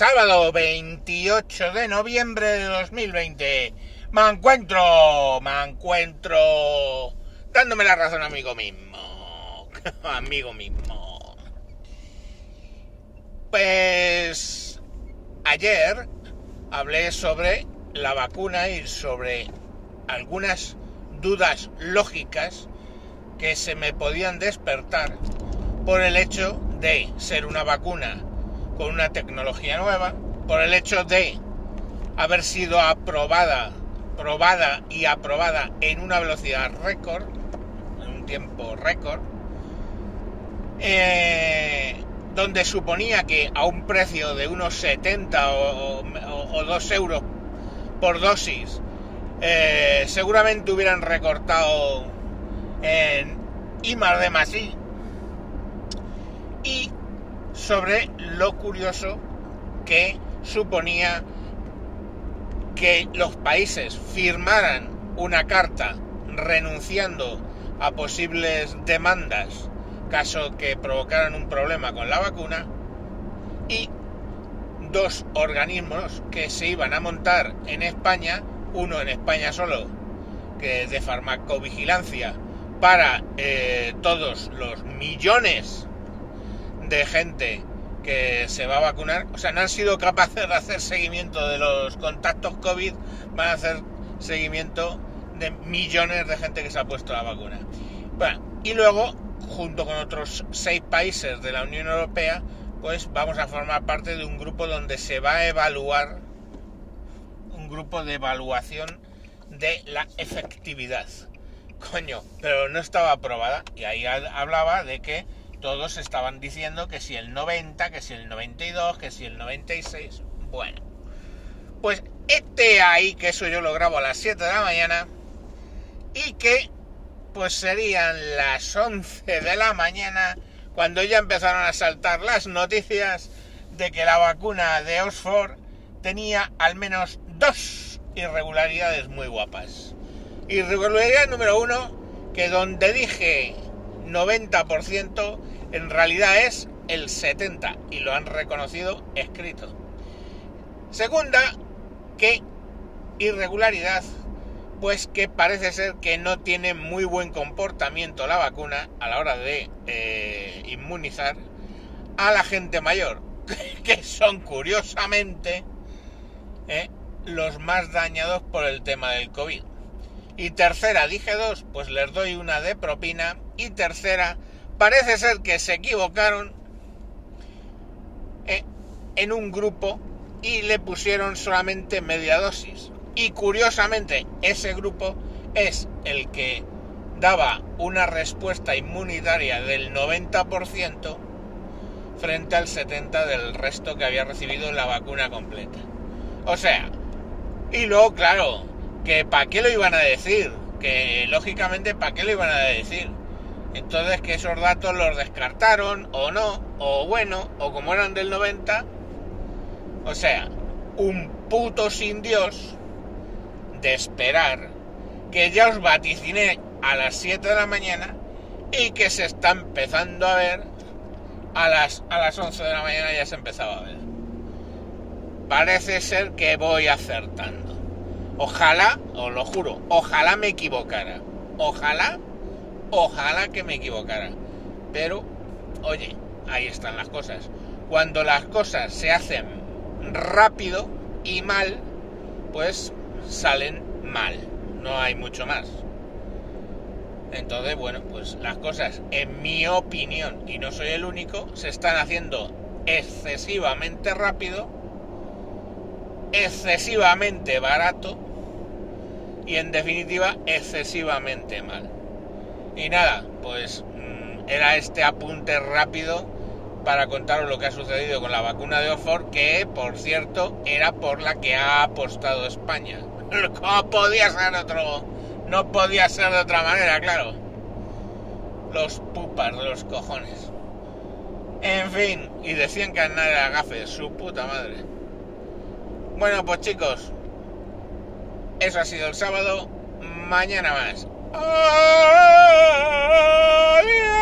sábado 28 de noviembre de 2020. Me encuentro, me encuentro dándome la razón amigo mismo. amigo mismo. Pues ayer hablé sobre la vacuna y sobre algunas dudas lógicas que se me podían despertar por el hecho de ser una vacuna con una tecnología nueva, por el hecho de haber sido aprobada, probada y aprobada en una velocidad récord, en un tiempo récord, eh, donde suponía que a un precio de unos 70 o, o, 2 euros por dosis, eh, seguramente hubieran recortado en I más de más I. Y sobre lo curioso que suponía que los países firmaran una carta renunciando a posibles demandas caso que provocaran un problema con la vacuna y dos organismos que se iban a montar en España, uno en España solo, que es de farmacovigilancia, para eh, todos los millones de gente que se va a vacunar, o sea, no han sido capaces de hacer seguimiento de los contactos COVID, van a hacer seguimiento de millones de gente que se ha puesto la vacuna. Bueno, y luego, junto con otros seis países de la Unión Europea, pues vamos a formar parte de un grupo donde se va a evaluar, un grupo de evaluación de la efectividad. Coño, pero no estaba aprobada y ahí hablaba de que todos estaban diciendo que si el 90, que si el 92, que si el 96. Bueno, pues este ahí, que eso yo lo grabo a las 7 de la mañana, y que pues serían las 11 de la mañana cuando ya empezaron a saltar las noticias de que la vacuna de Oxford tenía al menos dos irregularidades muy guapas. Irregularidad número uno, que donde dije 90%, en realidad es el 70% y lo han reconocido escrito. Segunda, que irregularidad, pues que parece ser que no tiene muy buen comportamiento la vacuna a la hora de eh, inmunizar a la gente mayor, que son curiosamente eh, los más dañados por el tema del COVID. Y tercera, dije dos, pues les doy una de propina. Y tercera, parece ser que se equivocaron eh, en un grupo y le pusieron solamente media dosis. Y curiosamente, ese grupo es el que daba una respuesta inmunitaria del 90% frente al 70% del resto que había recibido la vacuna completa. O sea, y luego, claro, que para qué lo iban a decir, que lógicamente para qué lo iban a decir. Entonces que esos datos los descartaron o no, o bueno, o como eran del 90, o sea, un puto sin Dios de esperar que ya os vaticiné a las 7 de la mañana y que se está empezando a ver a las, a las 11 de la mañana ya se empezaba a ver. Parece ser que voy acertando. Ojalá, os lo juro, ojalá me equivocara. Ojalá, ojalá que me equivocara. Pero, oye, ahí están las cosas. Cuando las cosas se hacen rápido y mal, pues salen mal. No hay mucho más. Entonces, bueno, pues las cosas, en mi opinión, y no soy el único, se están haciendo excesivamente rápido, excesivamente barato y en definitiva excesivamente mal. Y nada, pues mm, era este apunte rápido para contaros lo que ha sucedido con la vacuna de Oxford, que por cierto era por la que ha apostado España. ¿Cómo podía ser otro? No podía ser de otra manera, claro. Los pupas de los cojones. En fin, y decían que nada era gafe, su puta madre. Bueno, pues chicos, eso ha sido el sábado. Mañana más. Oh yeah.